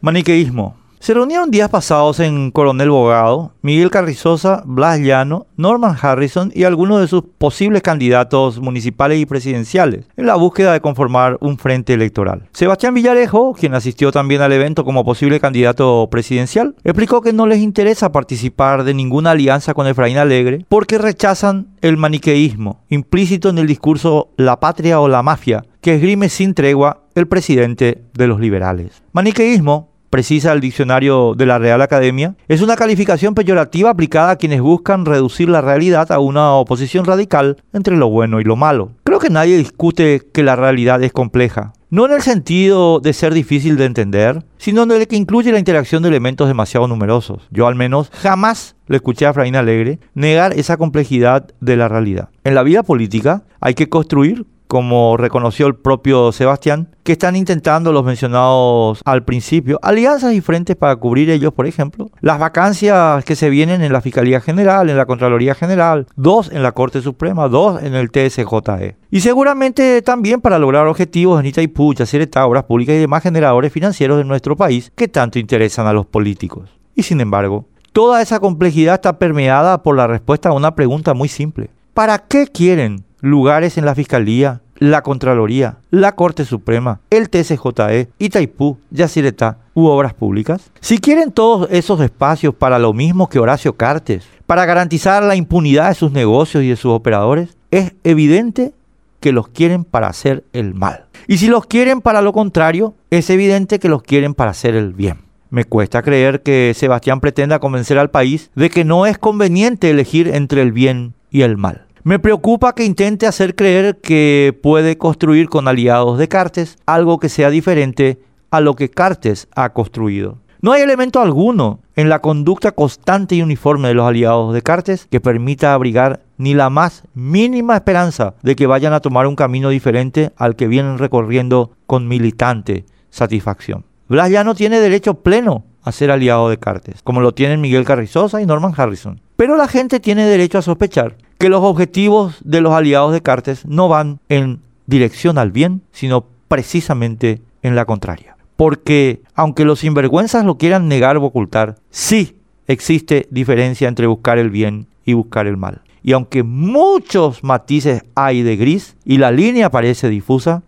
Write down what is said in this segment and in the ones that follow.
Maniqueísmo. Se reunieron días pasados en Coronel Bogado, Miguel Carrizosa, Blas Llano, Norman Harrison y algunos de sus posibles candidatos municipales y presidenciales en la búsqueda de conformar un frente electoral. Sebastián Villarejo, quien asistió también al evento como posible candidato presidencial, explicó que no les interesa participar de ninguna alianza con Efraín Alegre porque rechazan el maniqueísmo implícito en el discurso la patria o la mafia que esgrime sin tregua el presidente de los liberales. Maniqueísmo, precisa el diccionario de la Real Academia, es una calificación peyorativa aplicada a quienes buscan reducir la realidad a una oposición radical entre lo bueno y lo malo. Creo que nadie discute que la realidad es compleja. No en el sentido de ser difícil de entender, sino en el que incluye la interacción de elementos demasiado numerosos. Yo al menos jamás le escuché a Fraín Alegre negar esa complejidad de la realidad. En la vida política hay que construir como reconoció el propio Sebastián, que están intentando los mencionados al principio, alianzas y para cubrir ellos, por ejemplo, las vacancias que se vienen en la Fiscalía General, en la Contraloría General, dos en la Corte Suprema, dos en el TSJE. Y seguramente también para lograr objetivos en Itaipú, Yacyretá, Obras Públicas y demás generadores financieros de nuestro país que tanto interesan a los políticos. Y sin embargo, toda esa complejidad está permeada por la respuesta a una pregunta muy simple. ¿Para qué quieren lugares en la Fiscalía, la Contraloría, la Corte Suprema, el TCJE, Itaipú, Yacyretá u Obras Públicas? Si quieren todos esos espacios para lo mismo que Horacio Cartes, para garantizar la impunidad de sus negocios y de sus operadores, es evidente que los quieren para hacer el mal. Y si los quieren para lo contrario, es evidente que los quieren para hacer el bien. Me cuesta creer que Sebastián pretenda convencer al país de que no es conveniente elegir entre el bien y el mal. Me preocupa que intente hacer creer que puede construir con aliados de Cartes algo que sea diferente a lo que Cartes ha construido. No hay elemento alguno en la conducta constante y uniforme de los aliados de Cartes que permita abrigar ni la más mínima esperanza de que vayan a tomar un camino diferente al que vienen recorriendo con militante satisfacción. Blas ya no tiene derecho pleno a ser aliado de Cartes, como lo tienen Miguel Carrizosa y Norman Harrison. Pero la gente tiene derecho a sospechar que los objetivos de los aliados de Cartes no van en dirección al bien, sino precisamente en la contraria. Porque aunque los sinvergüenzas lo quieran negar o ocultar, sí existe diferencia entre buscar el bien y buscar el mal. Y aunque muchos matices hay de gris y la línea parece difusa,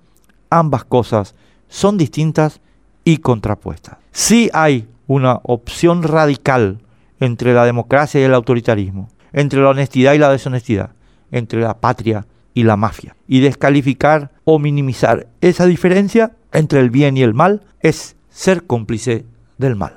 ambas cosas son distintas y contrapuestas. Sí hay una opción radical entre la democracia y el autoritarismo entre la honestidad y la deshonestidad, entre la patria y la mafia. Y descalificar o minimizar esa diferencia entre el bien y el mal es ser cómplice del mal.